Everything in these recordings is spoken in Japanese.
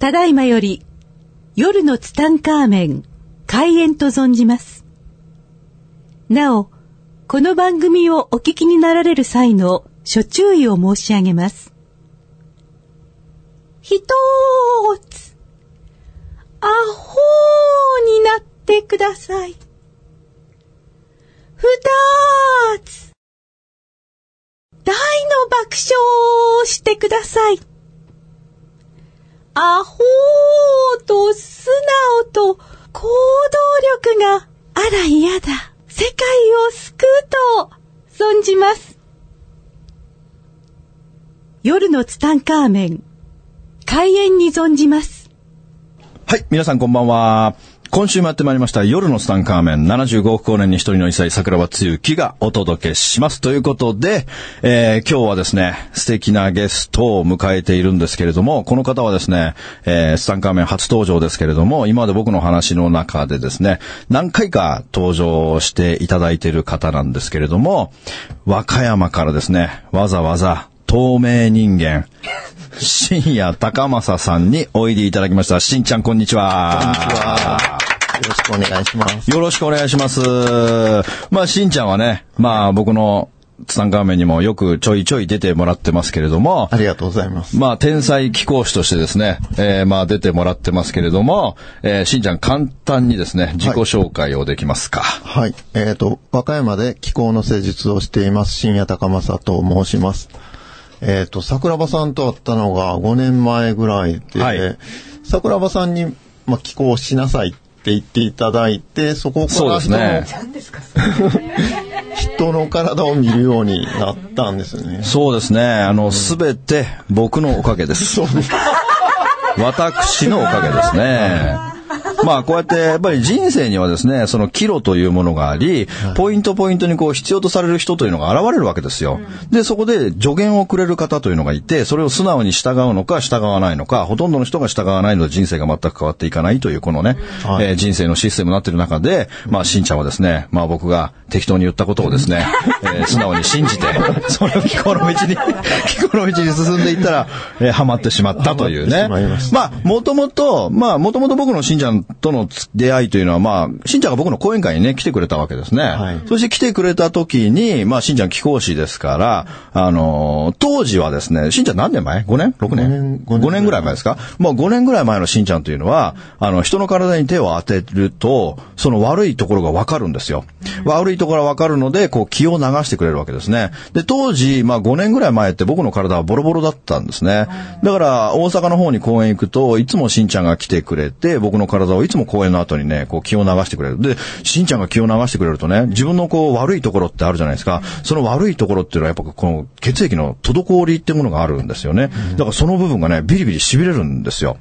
ただいまより夜のツタンカーメン開演と存じます。なお、この番組をお聞きになられる際の諸注意を申し上げます。ひとーつ、アホーになってください。ふたーつ、大の爆笑をしてください。アホーと素直と行動力があら嫌だ。世界を救うと存じます。夜のツタンカーメン、開演に存じます。はい、皆さんこんばんは。今週もやってまいりました夜のスタンカーメン75億光年に一人の異彩桜庭つゆきがお届けします。ということで、えー今日はですね、素敵なゲストを迎えているんですけれども、この方はですね、えースタンカーメン初登場ですけれども、今まで僕の話の中でですね、何回か登場していただいている方なんですけれども、和歌山からですね、わざわざ透明人間、深夜高政さんにおいでいただきました。しんちゃん、こんにちは。こんにちは。よろしくお願いします。よろしくお願いします。まあ、しんちゃんはね、まあ、僕のツタンカーメンにもよくちょいちょい出てもらってますけれどもあ、りがとうございます。まあ、天才貴公子としてですね、えーまあ、出てもらってますけれども、えーしんちゃん、簡単にですね、自己紹介をできますか。はい。えっ、と、和歌山で気候の施術をしています、深夜高政と申します。えっ、と、桜庭さんと会ったのが5年前ぐらいで、はい桜庭さんに、まあ、気候しなさいって言っていただいて、そこから人の,、ね。人の体を見るようになったんですよね。そうですね。あの、すべて僕のおかげです。そうです。私のおかげですね。まあこうやってやっぱり人生にはですね、その岐路というものがあり、ポイントポイントにこう必要とされる人というのが現れるわけですよ。で、そこで助言をくれる方というのがいて、それを素直に従うのか従わないのか、ほとんどの人が従わないので人生が全く変わっていかないというこのね、はい。えー人生のシステムになっている中で、まあしんちゃんはですね、まあ僕が適当に言ったことをですね、えー素直に信じて、それを気候の道に、気候の道に進んでいったら、えーハマってしまったというね。まいまあ、もともと、まあ、もともと僕のしんちゃんとの出会いというのは、まあ、しんちゃんが僕の講演会にね、来てくれたわけですね。はいそして来てくれた時に、まあ、しんちゃん貴公子ですから、あのー当時はですね、しんちゃん何年前 ?5 年 ?6 年？五年 ?5 年ぐらい前ですか？もう5年ぐらい前のしんちゃんというのは、あの、人の体に手を当てると、その悪いところがわかるんですよ。悪いところがわかるので、こう気を流してくれるわけですね。で、当時、まあ5年ぐらい前って僕の体はボロボロだったんですね。だから、大阪の方に公園行くと、いつもしんちゃんが来てくれて、僕の体をいつも公園の後にね、こう気を流してくれる。で、しんちゃんが気を流してくれるとね、自分のこう悪いところってあるじゃないですか。その悪いところっていうのはやっぱこの血液の滞りってものがあるんですよね。だからその部分がね、ビリビリ痺れるんですよ。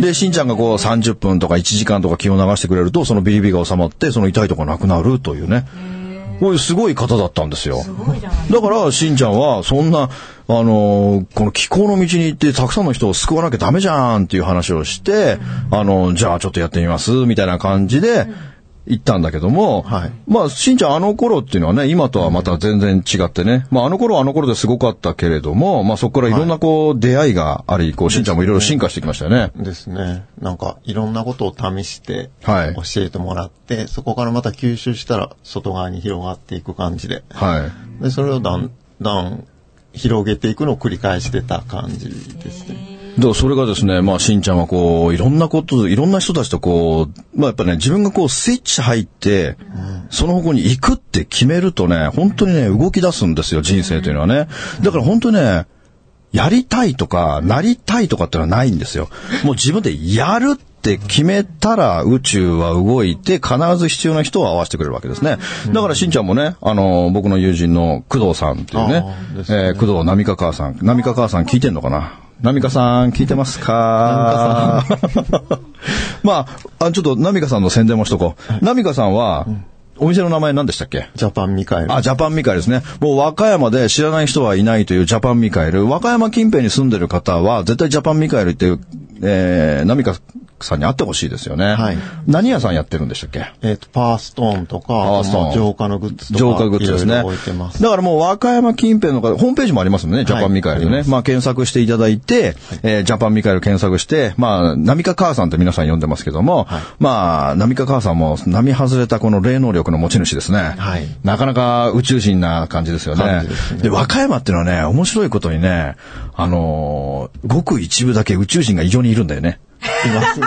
で、しんちゃんがこう30分とか1時間とか気を流してくれると、そのビリビリが収まって、その痛いとこなくなるというね。こういうすごい方だったんですよ。だから、しんちゃんは、そんな、あのーこの気候の道に行って、たくさんの人を救わなきゃダメじゃんっていう話をして、あの、じゃあちょっとやってみます、みたいな感じで、行ったんだけども、はいまあ、しんちゃんあの頃っていうのはね、今とはまた全然違ってね、まあ、あの頃はあの頃ですごかったけれども、まあ、そこからいろんなこう、出会いがあり、こう、しんちゃんもいろいろ進化してきましたよね。ですね。なんか、いろんなことを試して、はい教えてもらって、そこからまた吸収したら、外側に広がっていく感じで。はい。で、それをだんだん広げていくのを繰り返してた感じですね。だからそれがですね、まあ、しんちゃんはこう、いろんなこと、いろんな人たちとこう、まあ、やっぱね、自分がこう、スイッチ入って、その方向に行くって決めるとね、本当にね、動き出すんですよ、人生というのはね。だから本当にね、やりたいとか、なりたいとかってのはないんですよ。もう自分でやるって決めたら宇宙は動いて必ず必要な人を合わせてくれるわけですね。だからしんちゃんもね、あの、僕の友人の工藤さんっていうねねえー工藤波香母さん。波香母さん聞いてんのかな？波香さん聞いてますか？まあ、あちょっと波香さんの宣伝もしとこう。波香さんは、お店の名前何でしたっけ？ジャパンミカエル。あ、ジャパンミカエルですね。もう和歌山で知らない人はいないというジャパンミカエル。和歌山近辺に住んでる方は、絶対ジャパンミカエルっていう、えー、ナミカさんに会ってほしいですよね。はい何屋さんやってるんでしたっけ？えっ、と、パワーストーンとか、パワーストーン浄化のグッズとか、浄化グッズですね。だからもう和歌山近辺の方、ホームページもありますもんね、ジャパンミカエルでね。ありまあ検索していただいて、えージャパンミカエル検索して、まあ、ナミカ母さんって皆さん呼んでますけども、はいまあ、ナミカ母さんも並外れたこの霊能力の持ち主ですね。はいなかなか宇宙人な感じですよね。ですね和歌山っていうのはね、面白いことにね、あのーごく一部だけ宇宙人が異常にいるんだよね。いますね。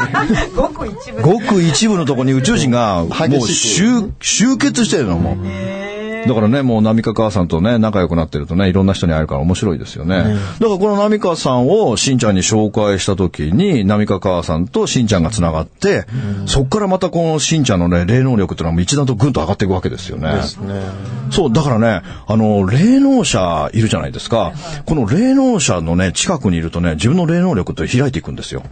ごく一部。ごく一部のところに宇宙人がもう集結してるのもう。だからね、もう波川母さんとね、仲良くなってるとね、いろんな人に会えるから面白いですよね。だからこの波川さんをしんちゃんに紹介した時に、波川母さんとしんちゃんが繋がって、そっからまたこのしんちゃんのね、霊能力っていうのはもう一段とぐんと上がっていくわけですよね。ですね。そう、だからね、あの、霊能者いるじゃないですか。この霊能者のね、近くにいるとね、自分の霊能力って開いていくんですよ。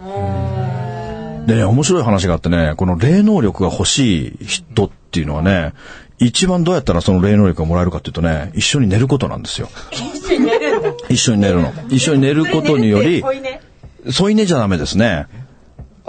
でね、面白い話があってね、この霊能力が欲しい人っていうのはね、一番どうやったらその霊能力がもらえるかっていうとね、一緒に寝ることなんですよ。一緒に寝るんだ。一緒に寝るの。一緒に寝ることにより。添い寝じゃダメですね。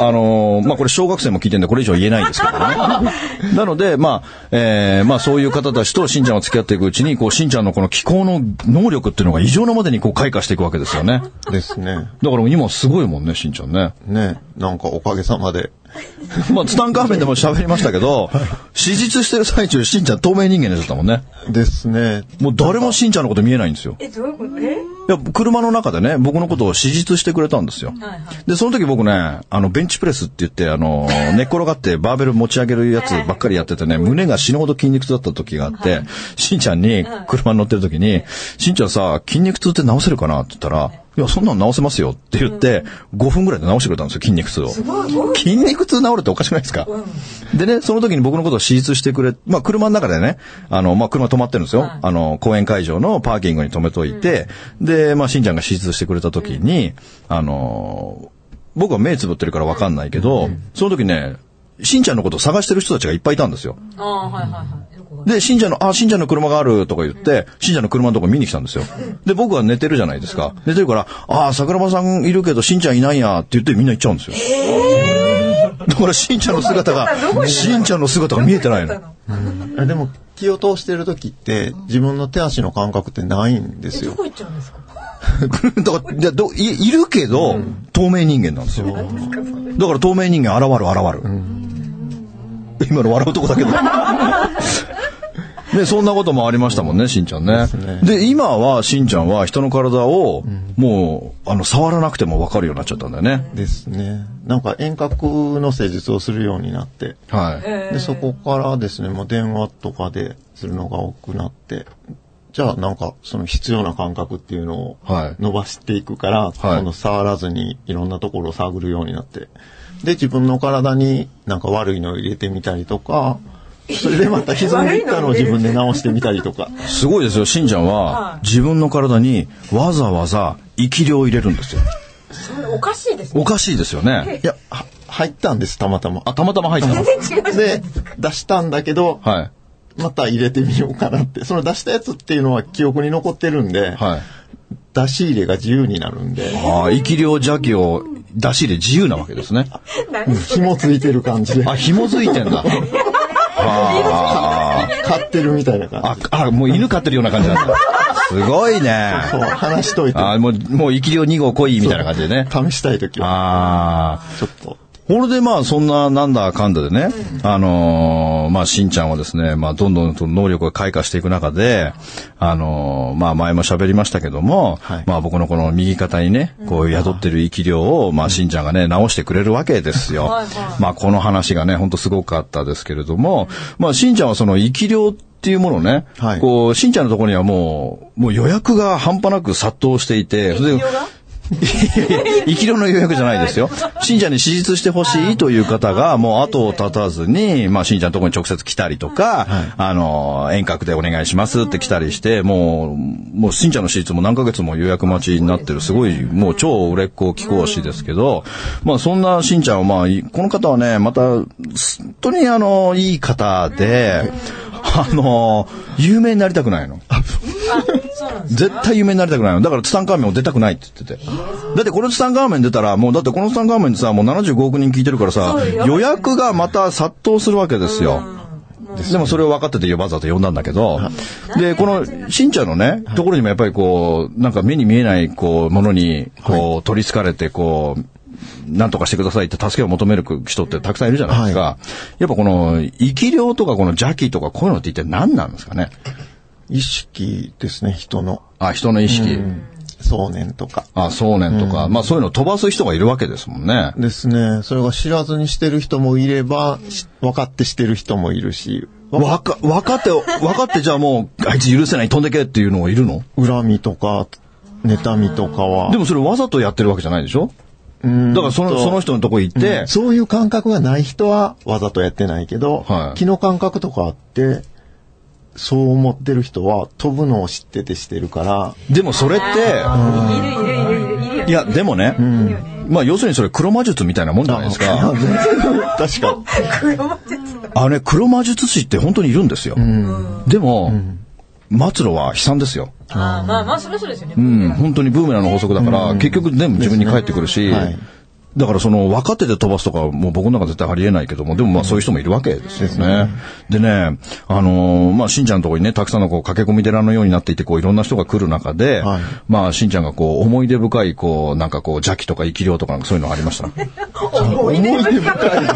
あのーまあ、これ小学生も聞いてるんでこれ以上言えないんですけどね。なので、まあ、えーまあそういう方たちとしんちゃんが付き合っていくうちに、こう、しんちゃんのこの気候の能力っていうのが異常なまでにこう開花していくわけですよね。ですね。だから今すごいもんね、しんちゃんね。ね。なんかおかげさまで。まあ、ツタンカーメンでも喋りましたけど、手術してる最中、しんちゃん透明人間になっちゃったもんね。ですね。もう誰もしんちゃんのこと見えないんですよ。え、どういうこと？え？いや、車の中でね、僕のことを手術してくれたんですよ。はいはい。で、その時僕ね、あの、ベンチプレスって言って、あの、寝っ転がってバーベル持ち上げるやつばっかりやっててね、胸が死ぬほど筋肉痛だった時があって、しんちゃんに車に乗ってる時に、しんちゃんさ、筋肉痛って治せるかなって言ったら、いや、そんなの治せますよって言って、5分ぐらいで治してくれたんですよ、筋肉痛を。筋肉痛治るっておかしくないですか、でね、その時に僕のことを手術してくれ、まあ、車の中でね、あの、まあ、車止まってるんですよ。あの、公園会場のパーキングに止めといて、で、まあ、しんちゃんが手術してくれた時に、あの、僕は目つぶってるからわかんないけど、その時ね、しんちゃんのことを探してる人たちがいっぱいいたんですよ。ああ、はいはいはい。で、しんちゃんの、あ、しんちゃんの車があるとか言って、しんちゃんの車のとこ見に来たんですよ。で、僕は寝てるじゃないですか。寝てるから、あ、桜庭さんいるけどしんちゃんいないやって言ってみんな行っちゃうんですよ。だからしんちゃんの？姿が、しんちゃんの姿が見えてないの。あでも、気を通してる時って、自分の手足の感覚ってないんですよど。こ行っちゃうんですか？だから、いやどいいるけど、透明人間なんですよ。だから透明人間現る現る。今の笑うとこだけど。ね、そんなこともありましたもんね、しんちゃんね。ねで、今は、しんちゃんは人の体を、もう、あの、触らなくてもわかるようになっちゃったんだよね。ですね。なんか遠隔の施術をするようになって、はい。で、そこからですね、もう電話とかでするのが多くなって、じゃあなんかその必要な感覚っていうのをはい伸ばしていくから、その触らずにいろんなところを探るようになって、で、自分の体になんか悪いのを入れてみたりとか、それでまた歪んでいったのを自分で直してみたりとか。すごいですよ、しんちゃんは、自分の体にわざわざ生き量を入れるんですよ。それおかしいですね。おかしいですよね。いや、は入ったんです、たまたま。あ、たまたま入ったので、出したんだけど、はい。また入れてみようかなって。その出したやつっていうのは記憶に残ってるんで、はい。出し入れが自由になるんで、ああ、生き量邪気を出し入れ自由なわけですね。何紐ついてる感じで、あ、紐づいてんだ。あ飼ってるみたいな感あ、じ。あ、あ、もう犬飼ってるような感じなんだ。すごいね。そう、話しといて、あもう、もう生き量2号来いみたいな感じでね。試したいときは、ああ。ちょっと、これでまあそんななんだかんだでね、あのーまあしんちゃんはですね、まあどんどんと能力が開花していく中で、あのーまあ前も喋りましたけども、はい。まあ僕のこの右肩にね、こう宿ってる生き量を、まあしんちゃんがね、直してくれるわけですよ。はいはい。まあこの話がね、ほんとすごかったですけれども、まあしんちゃんはその生き量っていうものをね、はい。こう、しんちゃんのところにはもう、もう予約が半端なく殺到していて、それでいやいや生き量の予約じゃないですよ。信者に手術してほしいという方が、もう後を絶たずに、まあ信者のところに直接来たりとか、あの、遠隔でお願いしますって来たりして、もう、もう信者の手術も何ヶ月も予約待ちになってる、すごい、もう超売れっ子貴公子ですけど、まあそんな信者は、まあ、いこの方はね、また、本当にあの、いい方で、あの、有名になりたくないの。絶対有名になりたくないの。だからツタンカーメンも出たくないって言ってて。だってこのツタンカーメン出たら、もうだってこのツタンカーメンってさ、もう75億人聞いてるからさ、予約がまた殺到するわけですよ。でもそれを分かっててわざと呼んだんだけど、で、この、しんちゃんのね、ところにもやっぱりこう、なんか目に見えない、こう、ものに、こう、取り憑かれて、こう、なんとかしてくださいって助けを求める人ってたくさんいるじゃないですか。はい、やっぱこの、生き量とかこの邪気とかこういうのって一体何なんですかね？意識ですね、人の。あ、人の意識。想念とか。あ、想念とか。うん、まあそういうのを飛ばす人がいるわけですもんね。ですね。それが知らずにしてる人もいれば、分かってしてる人もいるし。わか、分かって、分かってじゃあもう、あいつ許せない、飛んでけっていうのがいるの？恨みとか、妬みとかは。でもそれわざとやってるわけじゃないでしょ？だからその、その人のとこ行って、うん、そういう感覚がない人はわざとやってないけど、はい、気の感覚とかあって、そう思ってる人は飛ぶのを知っててしてるから。でもそれって、いや、でもね、うん、まあ要するにそれ黒魔術みたいなもんじゃないですか。確かあれ、黒魔術師って本当にいるんですよ。うん、でも、末路は悲惨ですよ。あまあまあ、それそうですよね。うん、本当にブーメランの法則だから、結局全部自分に返ってくるし、だからその分かってて飛ばすとかもう僕の中絶対ありえないけども、でもまあそういう人もいるわけですよね。でね、あのー、まあしんちゃんのところにね、たくさんのこう駆け込み寺のようになっていて、こういろんな人が来る中で、はい、まあしんちゃんがこう思い出深い、こうなんかこう邪気とか生き量とかそういうのありました？思い出深い。思い出深い。っていうの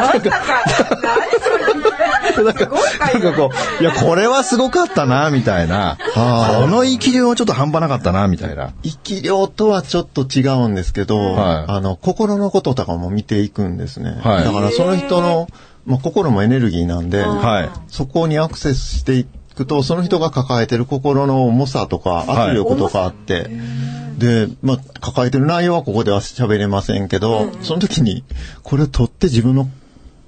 なんか、何それなんか、なんかこう、いや、これはすごかったな、みたいな。この生き量はちょっと半端なかったな、みたいな。生き量とはちょっと違うんですけど、はい、あの、心のこととかも見ていくんですね。はい、だからその人の、まあ、心もエネルギーなんで、はい、そこにアクセスしていくと、その人が抱えてる心の重さとか圧力とかあって、で、まあ、抱えてる内容はここでは喋れませんけど、その時に、これを取って自分の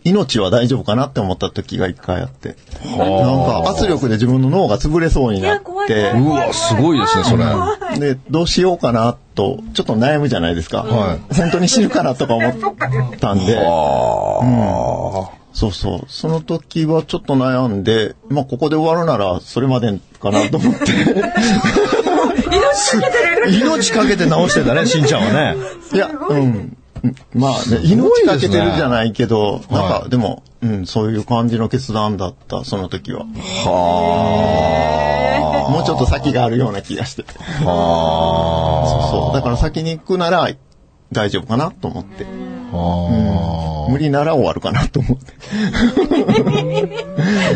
命は大丈夫かなって思った時が一回あって。なんか圧力で自分の脳が潰れそうになって。うわ、すごいですね、それ。で、どうしようかなと、ちょっと悩むじゃないですか。はい。本当に死ぬかなとか思ったんで。うん。そうそう。その時はちょっと悩んで、まあここで終わるならそれまでかなと思って。命かけてる 命かけて直してたね、しんちゃんはね。いや、うん。まあね、命かけてるじゃないけど、ね、なんか、でも、うん、そういう感じの決断だった、その時は。はあ。もうちょっと先があるような気がして。はあ。そうそう。だから先に行くなら大丈夫かなと思って。はあ、うん。無理なら終わるかなと思って。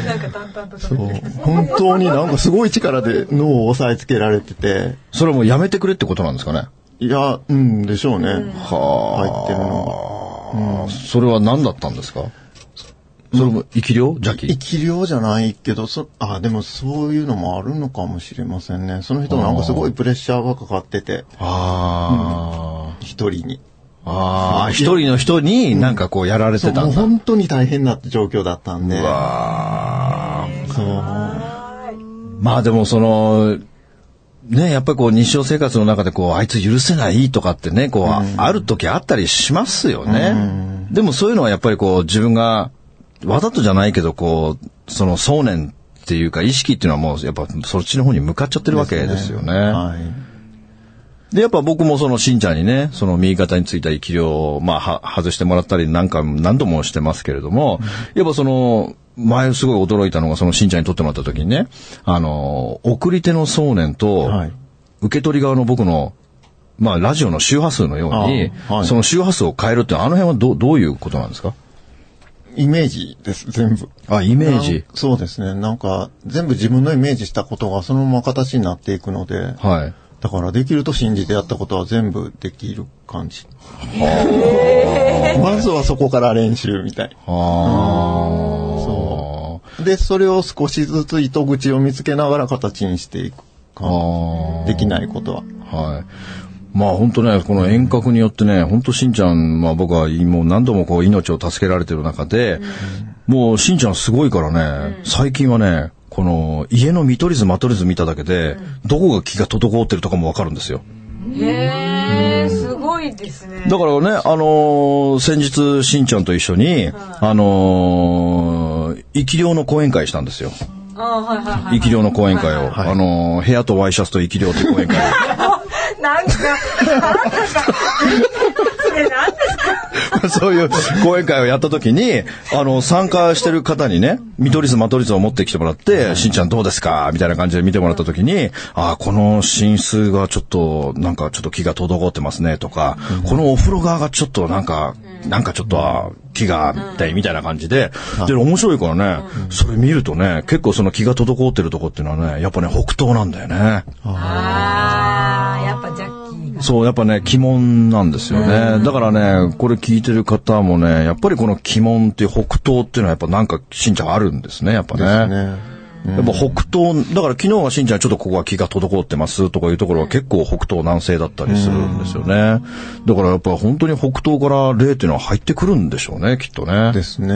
なんか淡々とそう。本当になんかすごい力で脳を押さえつけられてて。それもやめてくれってことなんですかね？いや、うん、でしょうね。はあ。入ってるのが。うん、それは何だったんですか？それも生き量？邪気？生き量じゃないけど、そ、あ、でもそういうのもあるのかもしれませんね。その人なんかすごいプレッシャーがかかってて。ああ、うん。一人に。ああ、一人の人になんかこうやられてたんだ。うん、本当に大変な状況だったんで。うわそう。まあでもその、ね、やっぱりこう日常生活の中でこう、あいつ許せないとかってね、こう、ある時あったりしますよね。でもそういうのはやっぱりこう、自分が、わざとじゃないけど、こう、その想念っていうか意識っていうのはもう、やっぱそっちの方に向かっちゃってるわけですよね。で、ねはい、やっぱ僕もそのしんちゃんにね、その右肩についた生き量を、まあ、は、外してもらったり何回も何度もしてますけれども、やっぱその、前すごい驚いたのが、そのしんちゃんに撮ってもらった時にね、あの、送り手の想念と、受け取り側の僕の、まあ、ラジオの周波数のように、はい、その周波数を変えるって、あの辺はどどういうことなんですか？イメージです、全部。あ、イメージそうですね。なんか、全部自分のイメージしたことがそのまま形になっていくので、はい。だからできると信じてやったことは全部できる感じ。まずはそこから練習みたい。そう。で、それを少しずつ糸口を見つけながら形にしていくできないことは。はい。まあ本当ね、この遠隔によってね、本当しんちゃん、まあ僕はもう何度もこう命を助けられてる中で、うん、もうしんちゃんすごいからね、最近はね、この家の見取り図間取り図見ただけで、どこが気が滞ってるとかもわかるんですよ。へえ、すごいですね。だからね、あのー、先日しんちゃんと一緒に、あのー、生き量の講演会したんですよ。生き量の講演会を。はいあの、部屋とワイシャツと生き量って講演会を。なんか、なんだか、それ何ですか？そういう講演会をやった時に、あの、参加してる方にね、見取り図、間取り図を持ってきてもらって、しんちゃんどうですか？みたいな感じで見てもらった時に、あーこの寝室がちょっと、なんかちょっと気が滞ってますねとか、このお風呂側がちょっとなんか、なんかちょっとあ気がってみたいな感じで、で、面白いからね、それ見るとね、結構その気が滞ってるとこっていうのはね、やっぱね、北東なんだよね。ああ、やっぱジャッキーが。そう、やっぱね、鬼門なんですよね。だからね、これ聞いてる方もね、やっぱりこの鬼門っていう北東っていうのはやっぱなんか、しんちゃんあるんですね、やっぱね。ね。やっぱ北東、だから昨日はしんちゃんちょっとここは気が滞ってますとかいうところは結構北東南西だったりするんですよね。だからやっぱ本当に北東から霊っていうのは入ってくるんでしょうね、きっとね。ですね。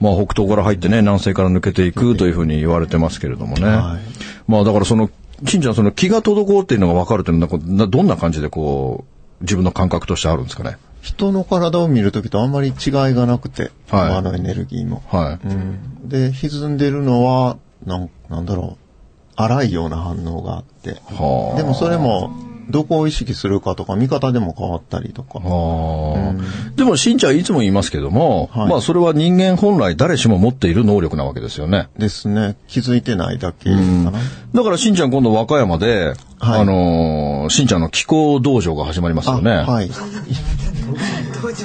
まあ北東から入ってね、南西から抜けていくというふうに言われてますけれどもね。はいまあだからその、しんちゃんその気が滞っているのが分かるというのはどんな感じでこう、自分の感覚としてあるんですかね？人の体を見るときとあんまり違いがなくて、はいあのエネルギーも。はい。うん、で、歪んでるのは、なんなんだろう、荒いような反応があって。はあ。でもそれも、どこを意識するかとか、見方でも変わったりとか。ああでも、しんちゃんいつも言いますけども、はいまあ、それは人間本来誰しも持っている能力なわけですよね。ですね。気づいてないだけかな。だから、しんちゃん今度和歌山で、はいあのーしんちゃんの気候道場が始まりますよね。あはい。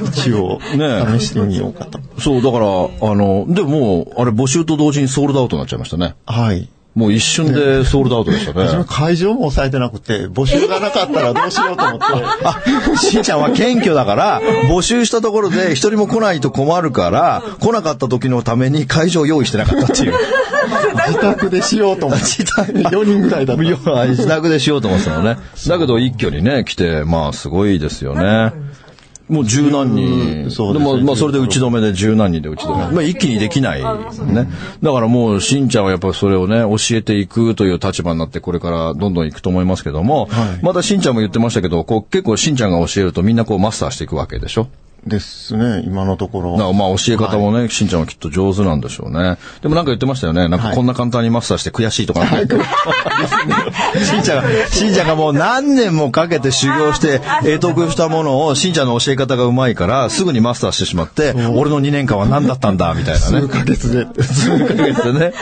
一応、ね試してみようかと。そう、だから、あの、でもあれ募集と同時にソールドアウトになっちゃいましたね。はい。もう一瞬でソールドアウトでしたね。会場も抑えてなくて、募集がなかったらどうしようと思って。あ、しんちゃんは謙虚だから、募集したところで一人も来ないと困るから、来なかった時のために会場を用意してなかったっていう。自宅でしようと思って。自宅4人ぐらいだった。自宅でしようと思ってたのね。だけど一挙にね、来て、まあすごいですよね。もう十何人。そうですねでも、まあそれで打ち止めで十何人で打ち止め。まあ一気にできない。ね。だからもう、しんちゃんはやっぱりそれをね、教えていくという立場になって、これからどんどん行くと思いますけども、はいまたしんちゃんも言ってましたけど、こう結構しんちゃんが教えるとみんなこうマスターしていくわけでしょですね、今のところ。まあ教え方もね、しんちゃんはきっと上手なんでしょうね。でもなんか言ってましたよね。なんかこんな簡単にマスターして悔しいとかなんか。しんちゃんが、しんちゃんがもう何年もかけて修行して、得得したものを、しんちゃんの教え方がうまいから、すぐにマスターしてしまって、俺の2年間は何だったんだ、みたいなね。数ヶ月で。数ヶ月でね。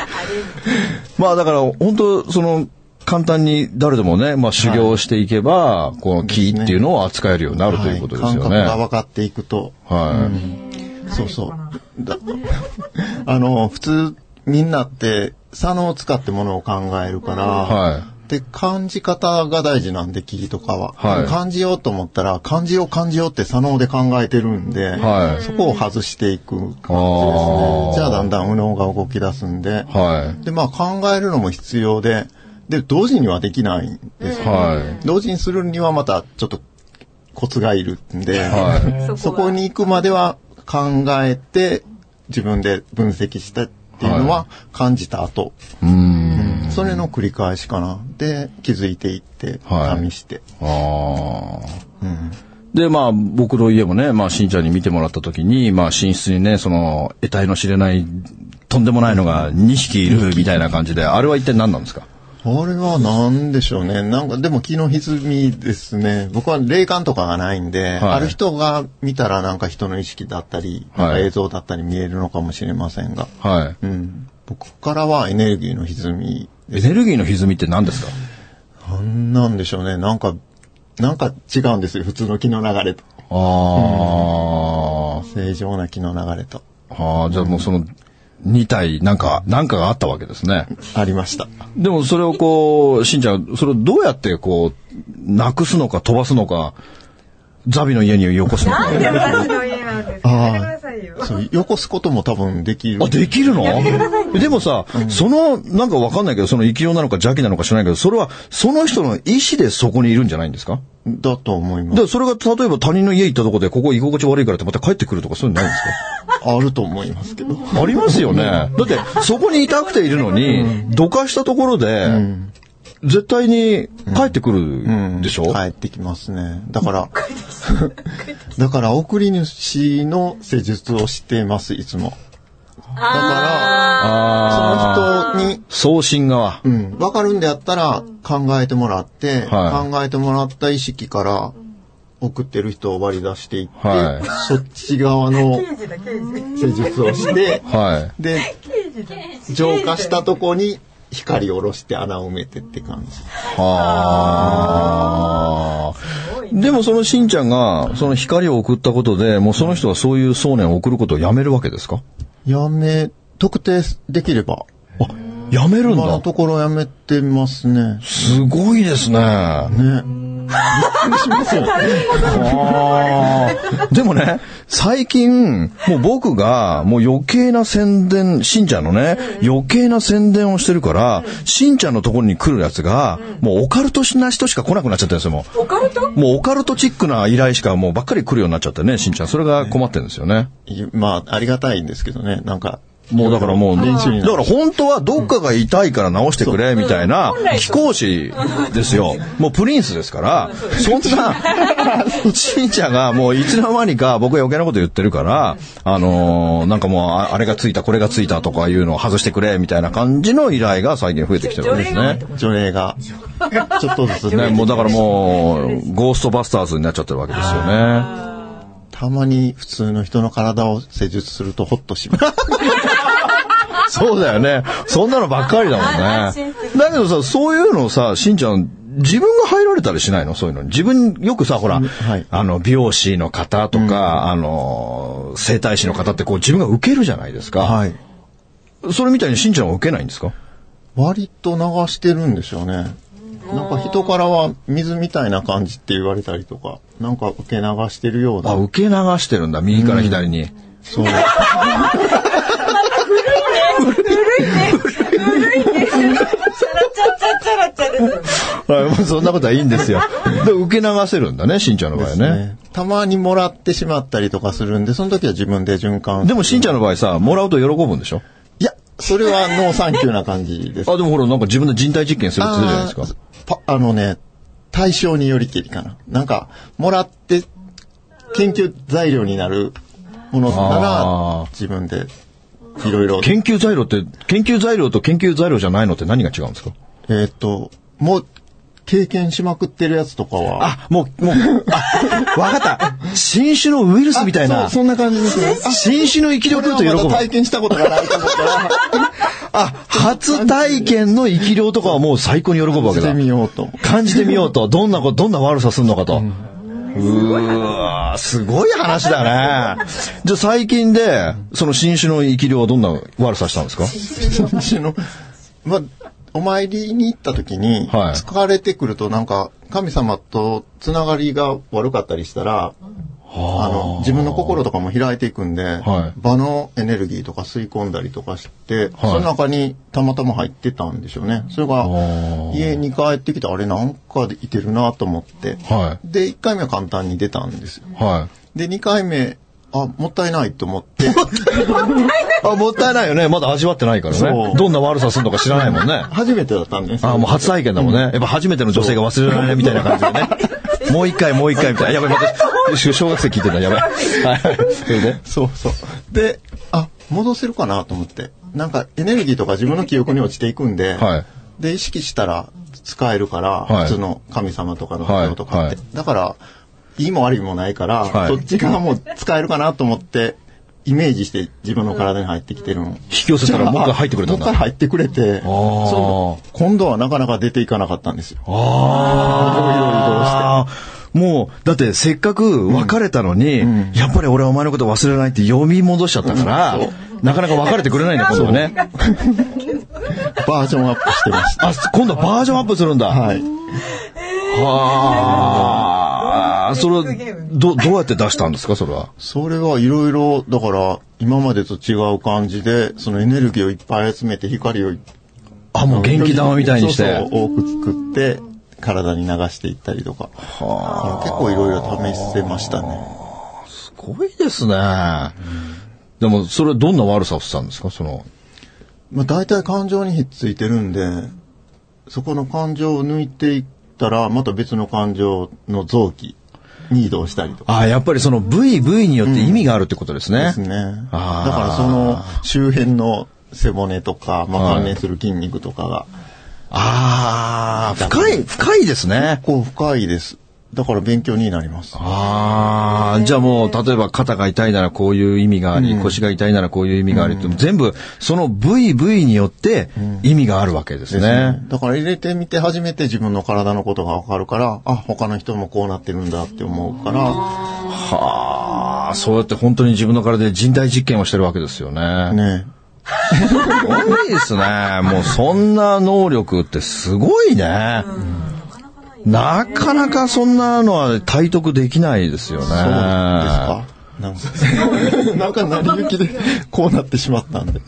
まあだから、本当その、簡単に誰でもね、まあ修行していけば、この木っていうのを扱えるようになるということですよね。はい感覚が分かっていくと。はい。そうそう。だ あの、普通、みんなって、左脳を使ってものを考えるから、はいで、感じ方が大事なんで、木とかは。はい感じようと思ったら、感じよう感じようって左脳で考えてるんで、はいそこを外していく感じですあねー。じゃあだんだん右脳が動き出すんで、はい。で、まあ考えるのも必要で、で、同時にはできないんですよ、はい。同時にするにはまたちょっとコツがいるんで、はい。そこに行くまでは考えて自分で分析してっていうのは感じた後、うーん。それの繰り返しかな。で、気づいていって、はい試して。ああ。で、まあ、僕の家もね、まあ、しんちゃんに見てもらったときに、まあ、寝室にね、その、得体の知れない、とんでもないのが2匹いるみたいな感じで、あれは一体何なんですか？あれは何でしょうね。なんか、でも気の歪みですね。僕は霊感とかがないんで、ある人が見たらなんか人の意識だったり、はい映像だったり見えるのかもしれませんが、はい。うん。僕からはエネルギーの歪みエネルギーの歪みって何ですか？なんなんでしょうね。なんか、なんか違うんですよ。普通の気の流れと。あ正常な気の流れと。あ。ああ、じゃあもうその、2体、なんか、なんかがあったわけですね。ありました。でもそれをこう、しんちゃん、それをどうやってこう、なくすのか飛ばすのか、ザビの家によこすのか。なんで私の家なんですかやめてくださいよ。そう、よこすことも多分できる。あ、できるの？でもさ、その、なんかわかんないけど、その生き量なのか邪気なのか知らないけど、それは、その人の意思でそこにいるんじゃないんですか？だと思いま。ですそれが、例えば他人の家行ったとこで、ここ居心地悪いからってまた帰ってくるとか、そういうのないんです あると思いますけど。かありますよね。だって、そこにいたくているのに、どかしたところで、絶対に帰ってくるでしょ、帰ってきますね。だから、だから送り主の施術をしています、いつも。だから、その人に、送信側。うん、わかるんであったら考えてもらって、はい。考えてもらった意識から送ってる人を割り出していって、はい。そっち側の施術をして、はい。で、浄化したとこに光を下ろして穴を埋めてって感じ。はあ。でもそのしんちゃんが、その光を送ったことで、もうその人はそういう想念を送ることをやめるわけですか？やめ、特定できれば。あ、やめるんだ。今のところやめてますね。すごいですね。ね。びっくりしますよね。あーでもね、最近、もう僕が、もう余計な宣伝、しんちゃんのね、余計な宣伝をしてるから、しんちゃんのところに来るやつが、もうオカルトな人しか来なくなっちゃったんですよ、もオカルト？う。もうオカルトチックな依頼しかもうばっかり来るようになっちゃってね、しんちゃん。それが困ってるんですよね。いまあ、ありがたいんですけどね。なんか、もうだからもう、だから本当はどっかが痛いから治してくれ、みたいな、貴公子ですよ。もうプリンスですから、そんな、しんちゃんがもういつの間にか僕が余計なこと言ってるから、あのーなんかもうああれがついた、これがついたとかいうのを外してくれ、みたいな感じの依頼が最近増えてきてるんですね。除霊が、ちょっとずつね、もうだからもう、ゴーストバスターズになっちゃってるわけですよね。たまに普通の人の体を施術するとホッとします。そうだよね。そんなのばっかりだもん安ね。だけどさ、そういうのさ、しんちゃん、自分が入られたりしないの？そういうのに。自分、よくさ、ほら、はいあの、美容師の方とか、あの、整体師の方ってこう自分が受けるじゃないですか。はい。それみたいにしんちゃんは受けないんですか？割と流してるんでしょうね。なんか人からは水みたいな感じって言われたりとか、なんか受け流してるようあ、な。受け流してるんだ。右から左に。そう。チャラチャチャチャラチャです。はい、もうそんなことはいいんですよ。で、受け流せるんだね、しんちゃんの場合はね。ね。たまにもらってしまったりとかするんで、その時は自分で循環。でもしんちゃんの場合さ、もらうと喜ぶんでしょいや、それはノーサンキューな感じです。あ、でもほら、なんか自分で人体実験するってじゃないですか。あーパあのね、対象によりけりかな。なんか、もらって研究材料になるものなあらー、自分でいろいろ。研究材料って、研究材料と研究材料じゃないのって何が違うんですか？えっ、と、もう、経験しまくってるやつとかは。あ、もう、もう、あ、わかった。新種のウイルスみたいな。そんな感じですね。あ新種の生き量と喜ぶ。だ体験したことがないと思ったら、あ、初体験の生き量とかはもう最高に喜ぶわけだして。みようと。感じてみようと。どんなこと、どんな悪さするのかと。うーわすごい話だね。じゃあ最近で、その新種の生き量はどんな悪さしたんですか？新種の、まあ、お参りに行った時に、はい疲れてくるとなんか、神様とつながりが悪かったりしたら、あの、自分の心とかも開いていくんで、はい場のエネルギーとか吸い込んだりとかして、その中にたまたま入ってたんでしょうね。それがー、家に帰ってきて、あれなんかでいけるなと思って、はで、1回目は簡単に出たんですよ。い。はい。で、2回目、あ、もったいないと思って、あ、もったいないよね。まだ味わってないからそね。うどんな悪さするのか知らないもんね。初めてだったんですよあ、もう初体験だもんね。やっぱ初めての女性が忘れられないみたいな感じでね。もう一回、もう一回みたいな。やばい、待って。小学生聞いてた。やばい。はい。それでそうそう。で、あ、戻せるかなと思って。なんかエネルギーとか自分の記憶に落ちていくんで、はいで、意識したら使えるから、はい普通の神様とかのはいものとかって。はいだから、いいも悪いもないから、はいそっち側も使えるかなと思って、イメージして自分の体に入ってきてるの。引き寄せたらもう一回入ってくれたんだもう一回入ってくれて、今度はなかなか出ていかなかったんですよ。ああ。もう、だってせっかく別れたのに、やっぱり俺はお前のこと忘れないって読み戻しちゃったから、なかなか別れてくれないんだ、今度はね。バージョンアップしてました。あ、今度はバージョンアップするんだ。はい。はあ。それは、ど、どうやって出したんですか、それは？それはいろいろ、だから、今までと違う感じで、そのエネルギーをいっぱい集めて、光をあ、もう元気玉みたいにして。そうそう多く作って、体に流していったりとか。結構いろいろ試してましたね。すごいですね。でも、それはどんな悪さをしたんですか、その。まあ大体感情にひっついてるんで、そこの感情を抜いていったら、また別の感情の臓器に移動したりとか。ああ、やっぱりその部位部位によって意味があるってことですね。ですね。だからその周辺の背骨とか、まあ、関連する筋肉とかが、ああ、深い、深いですね。こう深いです。だから勉強になります。ああ、じゃあもう、例えば肩が痛いならこういう意味があり、腰が痛いならこういう意味がありって、全部、その部位部位によって意味があるわけですですねね。。だから入れてみて初めて自分の体のことがわかるから、あ、他の人もこうなってるんだって思うから、はあ、そうやって本当に自分の体で人体実験をしてるわけですよね。ね。すごいですね。もうそんな能力ってすごいね。なかなかそんなのは体得できないですよね。そうですか？なんか、なんか成り行きでこうなってしまったんで。ね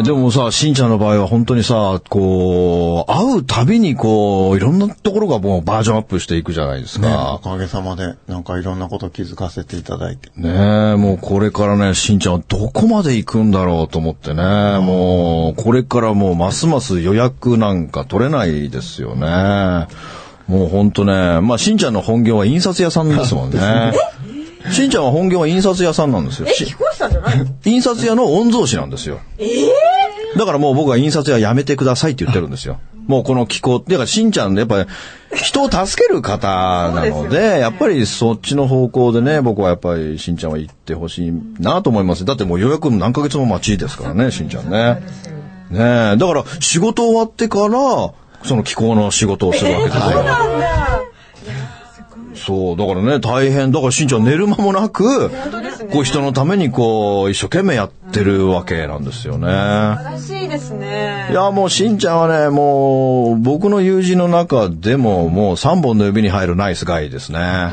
え、でもさ、しんちゃんの場合は本当にさ、こう、会うたびにこう、いろんなところがもうバージョンアップしていくじゃないですね、かお。かげさまで、なんかいろんなこと気づかせていただいて。ねえ、もうこれからね、しんちゃんはどこまで行くんだろうと思ってね、もう、これからもうますます予約なんか取れないですよね。もうほんとね、まあしんちゃんの本業は印刷屋さんですもんね。しんちゃんは本業は印刷屋さんなんですよ。え、し聞こえてたんじゃないの？印刷屋の御曹司なんですよ。だからもう僕は印刷屋やめてくださいって言ってるんですよ。もうこの気候、だからしんちゃんやっぱり人を助ける方なので、やっぱりそっちの方向でね、僕はやっぱりしんちゃんは行ってほしいなと思います。だってもう予約も何ヶ月も待ちですからね、しんちゃんね。ねえ、だから仕事終わってから、その気候の仕事をするわけですよ。そう、だからね、大変。だからしんちゃん寝る間もなく、こう人のためにこう、一生懸命やってるわけなんですよね。らしいですねい。や、もうしんちゃんはね、もう、僕の友人の中でも、もう3本の指に入るナイスガイですね。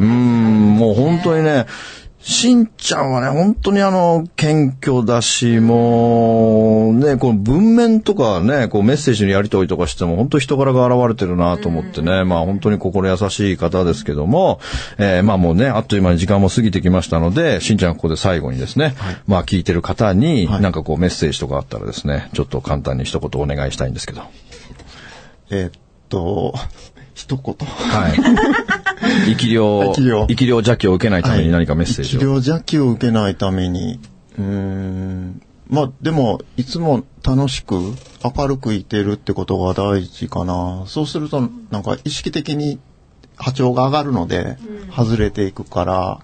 うん、もう本当にね、しんちゃんはね、本当にあの、謙虚だし、もう、ね、この文面とかね、こうメッセージのやり取りとかしても、本当人柄が現れてるなと思ってね、まあ本当に心優しい方ですけども、えーまあもうね、あっという間に時間も過ぎてきましたので、しんちゃんはここで最後にですね、まあ聞いてる方に、なんかこうメッセージとかあったらですね、ちょっと簡単に一言お願いしたいんですけど。えーっと、一言。はい。生き量、生き量。生き量邪気を受けないために何かメッセージを？治療邪気を受けないために、うーん、まあでも、いつも楽しく明るくいてるってことが大事かな。そうすると、なんか意識的に波長が上がるので、外れていくから、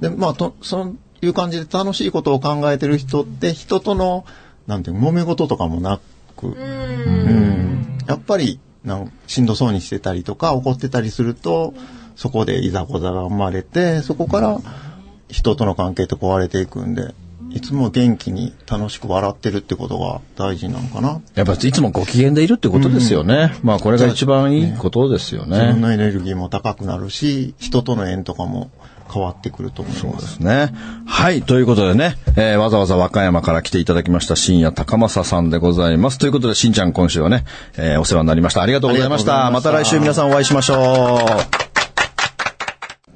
で、まあと、そういう感じで楽しいことを考えてる人って、人との、なんていうの揉め事とかもなく、うん。やっぱりなんしんどそうにしてたりとか怒ってたりするとそこでいざこざが生まれてそこから人との関係って壊れていくんでいつも元気に楽しく笑ってるってことが大事なのかな。やっぱいつもご機嫌でいるってことですよね。まあこれが一番いいことですよ自分ね。のエネルギーも高くなるし人との縁とかも変わってくると思いま。ですすね。はい。ということでね、えーわざわざ和歌山から来ていただきました深夜高政さんでございます。ということで、しんちゃん今週はね、えーお世話になりました。ありがとうございました。ましたた来週皆さんお会いしましょう。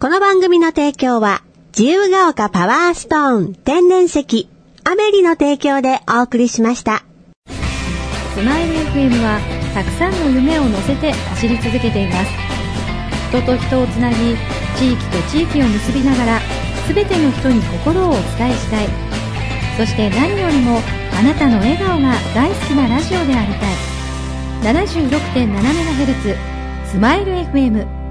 この番組の提供は、自由が丘パワーストーン天然石、アメリの提供でお送りしました。スマイル FM はたくさんの夢を乗せて走り続けています。人と人をつなぎ地域と地域を結びながら全ての人に心をお伝えしたい。そして何よりもあなたの笑顔が大好きなラジオでありたい。76.7MHz スマイル FM